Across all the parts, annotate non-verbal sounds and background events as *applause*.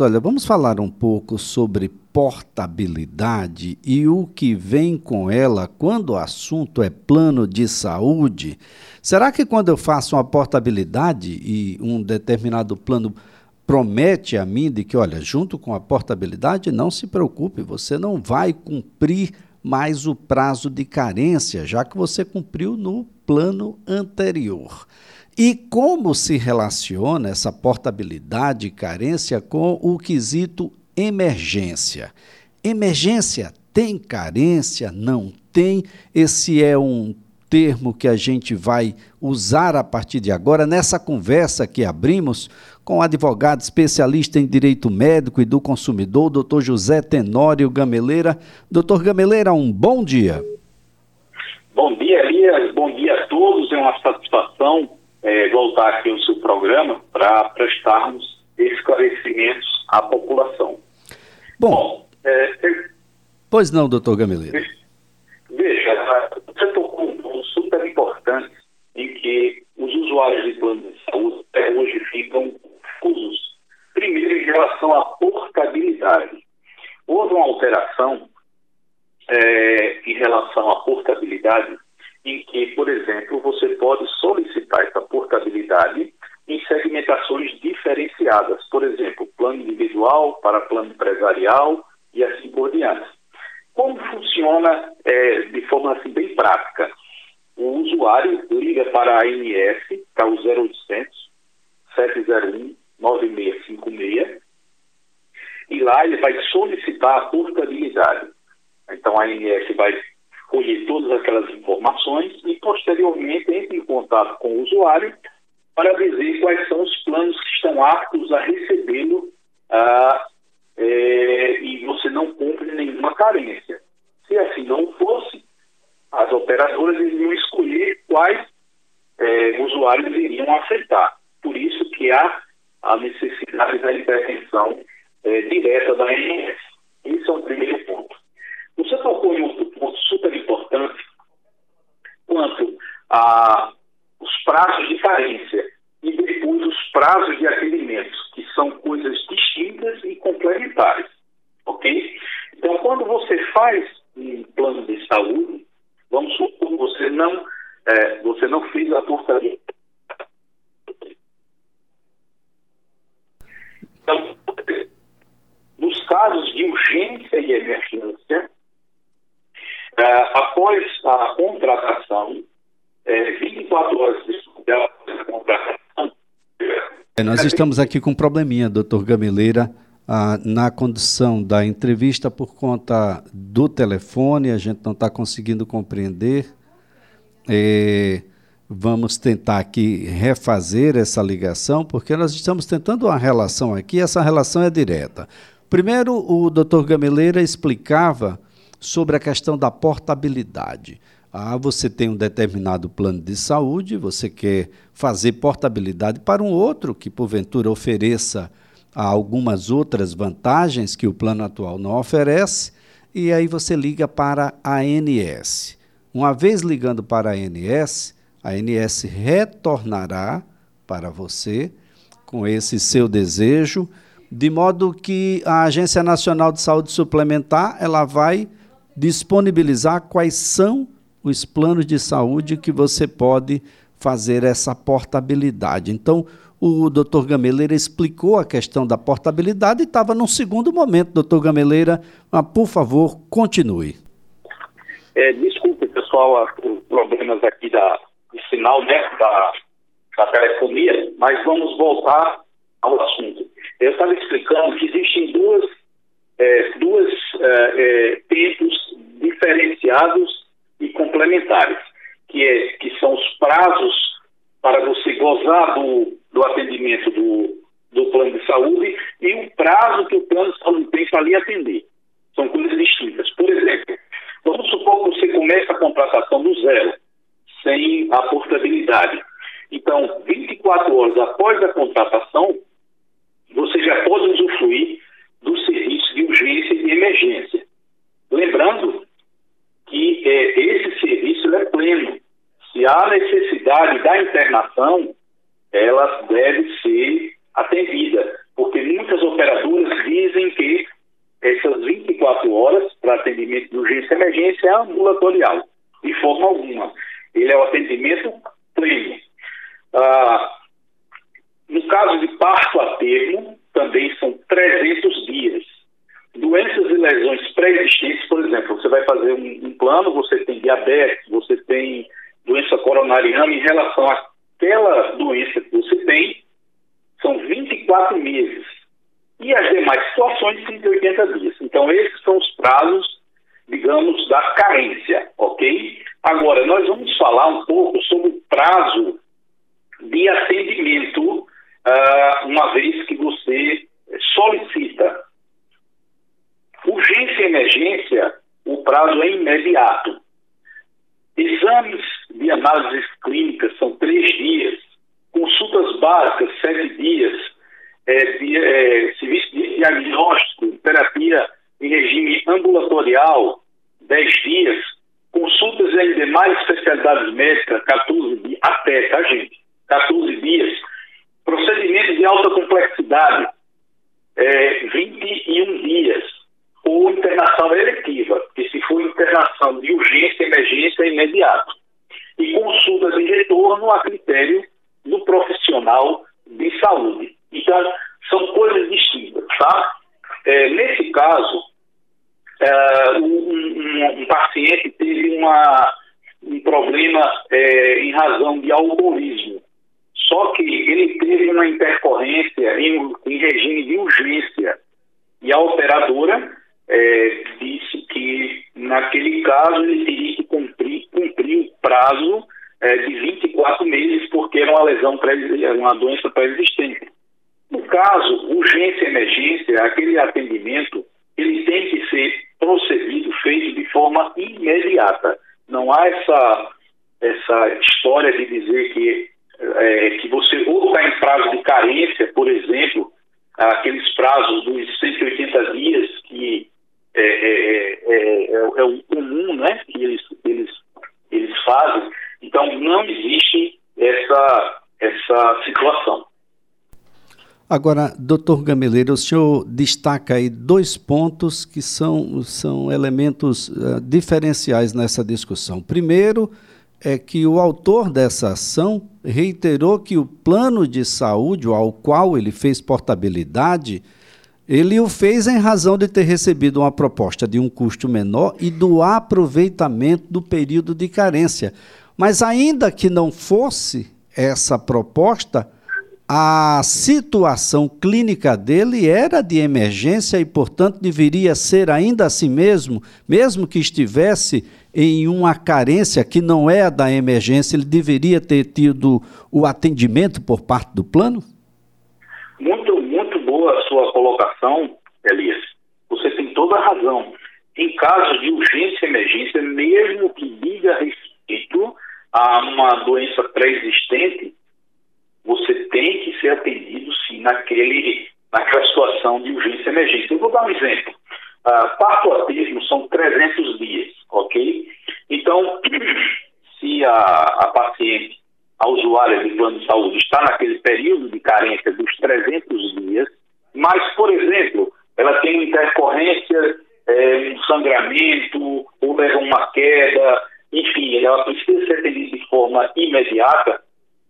Olha, vamos falar um pouco sobre portabilidade e o que vem com ela quando o assunto é plano de saúde. Será que quando eu faço uma portabilidade e um determinado plano promete a mim de que, olha, junto com a portabilidade, não se preocupe, você não vai cumprir mais o prazo de carência, já que você cumpriu no plano anterior. E como se relaciona essa portabilidade e carência com o quesito emergência? Emergência tem carência? Não tem? Esse é um termo que a gente vai usar a partir de agora nessa conversa que abrimos com o advogado especialista em direito médico e do consumidor, doutor José Tenório Gameleira. Doutor Gameleira, um bom dia. Bom dia, Elias. Bom dia a todos. É uma satisfação é, voltar aqui ao seu programa para prestarmos esclarecimentos à população. Bom, Bom é, é, pois não, doutor Gameleira. Veja, você tocou um ponto super importante em que os usuários de plano de saúde até hoje ficam confusos. Primeiro, em relação à portabilidade. Houve uma alteração é, em relação à portabilidade em que, por exemplo, você pode solicitar essa portabilidade em segmentações diferenciadas, por exemplo, para plano empresarial e assim por diante. Como funciona é, de forma assim bem prática? O usuário liga para a ANS, que é o 0800 701 9656, e lá ele vai solicitar a portabilidade. Então a ANS vai colher todas aquelas informações e, posteriormente, entre em contato com o usuário para dizer quais são os planos que estão aptos a recebê-lo ah, é, e você não cumpre nenhuma carência. Se assim não fosse, as operadoras iriam escolher quais é, usuários iriam aceitar. Por isso que há a necessidade da intervenção é, direta da ANS. Esse é o primeiro ponto. Você tocou em outro ponto super importante quanto a os prazos de carência e depois os prazos de atendimento, que são coisas distintas e complementares, ok? Então, quando você faz um plano de saúde, vamos supor que você não, é, você não fez a portaria. Então, nos casos de urgência e emergência, é, após a contratação, é, 24 horas de contratação. É, nós estamos aqui com um probleminha, doutor Gameleira. Ah, na condição da entrevista por conta do telefone, a gente não está conseguindo compreender. É, vamos tentar aqui refazer essa ligação, porque nós estamos tentando uma relação aqui, essa relação é direta. Primeiro, o doutor Gameleira explicava sobre a questão da portabilidade. Ah, você tem um determinado plano de saúde, você quer fazer portabilidade para um outro que porventura ofereça algumas outras vantagens que o plano atual não oferece, e aí você liga para a ANS. Uma vez ligando para a ANS, a ANS retornará para você com esse seu desejo, de modo que a Agência Nacional de Saúde Suplementar ela vai disponibilizar quais são os planos de saúde que você pode fazer essa portabilidade. Então, o doutor Gameleira explicou a questão da portabilidade e estava num segundo momento, doutor Gameleira. Mas, por favor, continue. É, desculpe, pessoal, os problemas aqui da, do sinal né, da, da telefonia, mas vamos voltar ao assunto. Eu estava explicando que existem duas, é, duas é, é tempos diferenciados e complementares, que, é, que são os prazos para você gozar do, do atendimento do, do plano de saúde e o prazo que o plano de saúde tem para lhe atender. São coisas distintas. Por exemplo, vamos supor que você começa a contratação do zero, sem a portabilidade. Então, 24 horas após a contratação, você já pode usufruir do serviço de urgência e de emergência. Lembrando que é, esse serviço é pleno. Se há necessidade da internação, ela deve ser atendida, porque muitas operadoras dizem que essas 24 horas para atendimento de urgência e emergência é ambulatorial, de forma alguma. Ele é o atendimento pleno. Ah, no caso de parto a termo, também são 300 dias. Doenças e lesões pré-existentes, por exemplo, você vai fazer um, um, plano, você tem diabetes, você tem doença coronariana, em relação àquela doença que você tem, são 24 meses. E as demais situações, 180 dias. Então, esses são os prazos, digamos, da carência, ok? Agora, nós vamos falar um pouco sobre o prazo de atendimento, uh, uma vez que você solicita. Urgência e emergência, o prazo é imediato. Exames de análises clínicas são três dias, consultas básicas, sete dias, é, de, é, serviço de diagnóstico, terapia em regime ambulatorial, dez dias, consultas em demais especialidades médicas, 14 dias, até, tá, gente? 14 dias. Procedimentos de alta complexidade, é, 21 dias. Ou internação eletiva, que se for internação de urgência, emergência, é imediato. E consultas de retorno a critério do profissional de saúde. Então, são coisas distintas, tá? É, nesse caso, é, um, um, um, paciente teve uma, um problema é, em razão de alcoolismo. Só que ele teve uma intercorrência em, em regime de urgência. E a operadora é, disse que, naquele caso, ele teria que cumprir, cumprir o prazo é, de 24 meses, porque era uma lesão, uma doença pré-existente. No caso, urgência e emergência, aquele atendimento, ele tem que ser procedido, feito de forma imediata. Não há essa, essa história de dizer que, por exemplo, aqueles prazos dos 180 dias que é, é, é, é o comum né, que eles, eles, eles fazem. Então, não existe essa, essa situação. Agora, doutor Gameleira, o senhor destaca aí dois pontos que são, são elementos uh, diferenciais nessa discussão. Primeiro, é que o autor dessa ação reiterou que o plano de saúde ao qual ele fez portabilidade, ele o fez em razão de ter recebido uma proposta de um custo menor e do aproveitamento do período de carência. Mas ainda que não fosse essa proposta, a situação clínica dele era de emergência e, portanto, deveria ser ainda assim mesmo, mesmo que estivesse em uma carência que não é a da emergência, ele deveria ter tido o atendimento por parte do plano? Muito, muito boa a sua colocação, Elias. Você tem toda a razão. Em caso de urgência e emergência, mesmo que diga respeito a uma doença pré-existente, você tem que ser atendido sim naquele, naquela situação de urgência e emergência. Eu vou dar um exemplo. Uh, parto a termo são 300 dias, ok? Então, *clears throat* se a, a paciente, a usuária de plano de saúde está naquele período de carência dos 300 dias, mas, por exemplo, ela tem intercorrência, é, um sangramento, ou leva uma queda, enfim, ela precisa ser atendida de forma imediata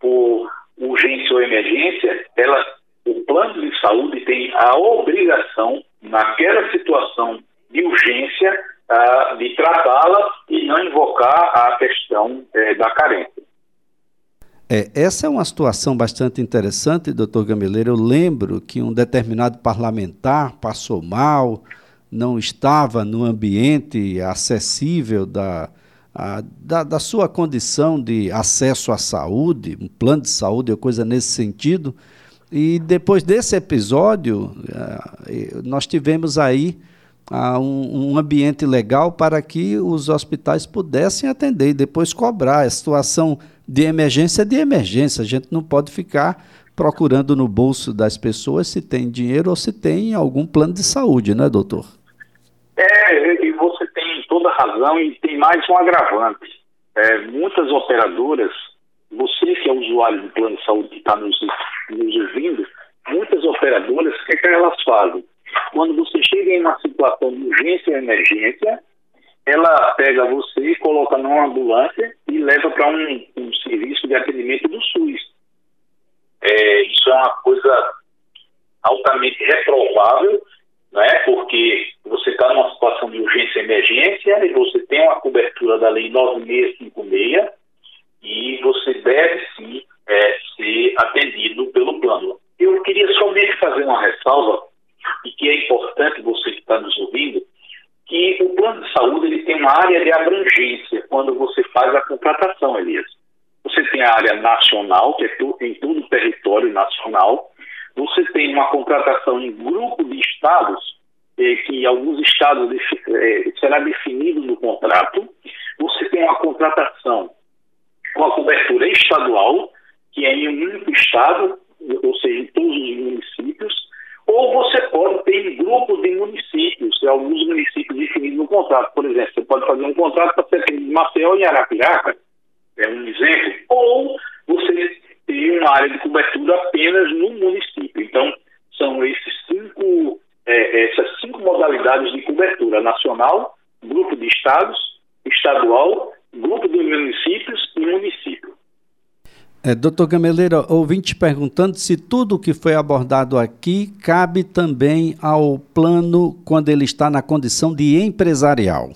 por urgência ou emergência, ela, o plano de saúde tem a obrigação, naquela situação de urgência, uh, de tratá-la e não invocar a questão uh, da carência. É, essa é uma situação bastante interessante, doutor Gameleiro. Eu lembro que um determinado parlamentar passou mal, não estava no ambiente acessível da, a, da, da, sua condição de acesso à saúde, um plano de saúde ou coisa nesse sentido. E depois desse episódio, uh, nós tivemos aí uh, um, um, ambiente legal para que os hospitais pudessem atender e depois cobrar. A situação de emergência é de emergência, a gente não pode ficar procurando no bolso das pessoas se tem dinheiro ou se tem algum plano de saúde, não é, doutor? É, razão e tem mais um agravante. É, muitas operadoras, você que é usuário do plano de saúde que está nos, nos ouvindo, muitas operadoras, o que, é que elas fazem? Quando você chega em uma situação de urgência ou emergência, ela pega você, coloca numa ambulância e leva para um, um, serviço de atendimento do SUS. É, isso é uma coisa altamente reprovável, né? porque você está numa situação de urgência e emergência e você tem uma cobertura da Lei 9656 e você deve sim é, ser atendido pelo plano. Eu queria somente fazer uma ressalva, e que é importante você que está nos ouvindo, que o plano de saúde ele tem uma área de abrangência quando você faz a contratação, Elias. Você tem a área nacional, que é em todo o território nacional. Você tem uma contratação em grupo de estados, eh, que alguns estados eh, será definido no contrato. Você tem uma contratação com a cobertura estadual, que é em um único estado, ou seja, em todos os municípios ou você pode ter grupos de municípios, alguns municípios definidos no contrato. Por exemplo, você pode fazer um contrato para ser de Maceió e Arapiraca, é um exemplo, ou você tem uma área de cobertura apenas no município. Então, são esses cinco, é, essas modalidades de cobertura: nacional, grupo de estados, estadual, grupo de municípios e município. É, doutor Gameleira, ouvinte perguntando se tudo o que foi abordado aqui cabe também ao plano quando ele está na condição de empresarial.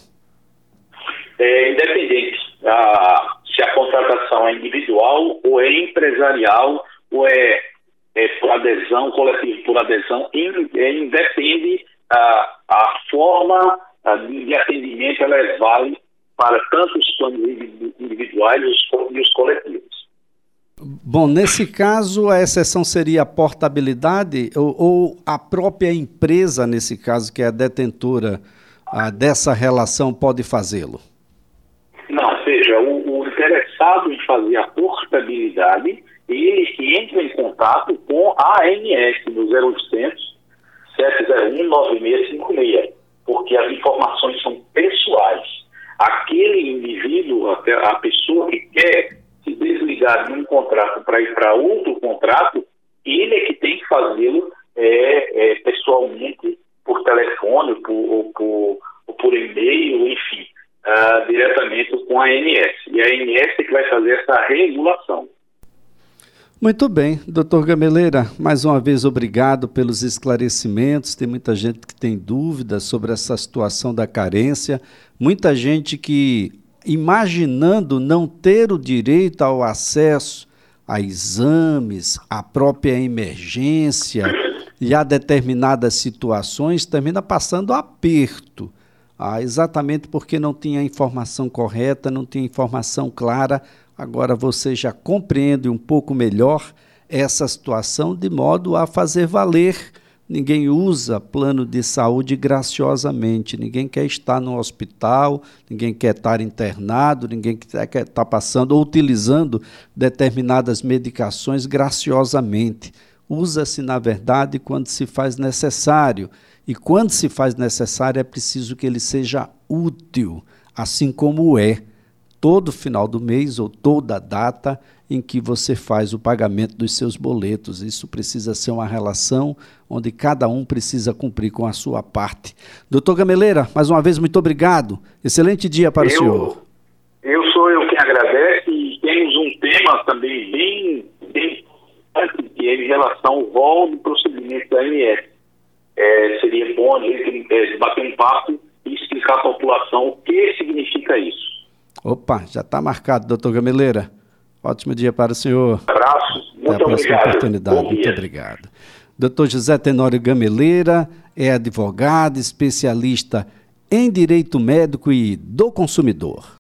É independente ah, se a contratação é individual ou é empresarial ou é, é por adesão, coletivo por adesão, é, independe ah, a forma ah, de atendimento, ela é vale para tanto os planos individuais e os coletivos. Bom, nesse caso, a exceção seria a portabilidade ou, ou a própria empresa, nesse caso, que é a detentora a, dessa relação, pode fazê-lo? Não, seja, o, o, interessado em fazer a portabilidade, ele que entra em contato com a ANS no 0800 701 9656, porque as informações são pessoais. Aquele indivíduo, a pessoa que quer se desligar de um contrato para ir para outro contrato, ele é que tem que fazê-lo é, é, pessoalmente, por telefone, por, ou por, ou por e-mail, enfim, uh, diretamente com a ANS. E a ANS é que vai fazer essa regulação. Muito bem, doutor Gameleira, mais uma vez obrigado pelos esclarecimentos. Tem muita gente que tem dúvidas sobre essa situação da carência, muita gente que imaginando não ter o direito ao acesso a exames, à própria emergência e a determinadas situações, termina passando aperto. Ah, exatamente porque não tinha informação correta, não tinha informação clara. Agora você já compreende um pouco melhor essa situação de modo a fazer valer Ninguém usa plano de saúde graciosamente. Ninguém quer estar no hospital, ninguém quer estar internado, ninguém quer estar passando ou utilizando determinadas medicações graciosamente. Usa-se, na verdade, quando se faz necessário. E quando se faz necessário, é preciso que ele seja útil, assim como é todo final do mês ou toda data em que você faz o pagamento dos seus boletos. Isso precisa ser uma relação onde cada um precisa cumprir com a sua parte. Doutor Gameleira, mais uma vez, muito obrigado. Excelente dia para eu, o senhor. Eu sou eu quem agradece e temos um tema também bem, bem que é em relação ao rol do procedimento da MS. É, seria bom a gente é, bater um papo e explicar à população o que significa isso. Opa, já está marcado, doutor Gameleira. Ótimo dia para o senhor. Abraço. Muito Até a próxima obrigado. oportunidade. Muito obrigado. Doutor José Tenório Gameleira é advogado, especialista em direito médico e do consumidor.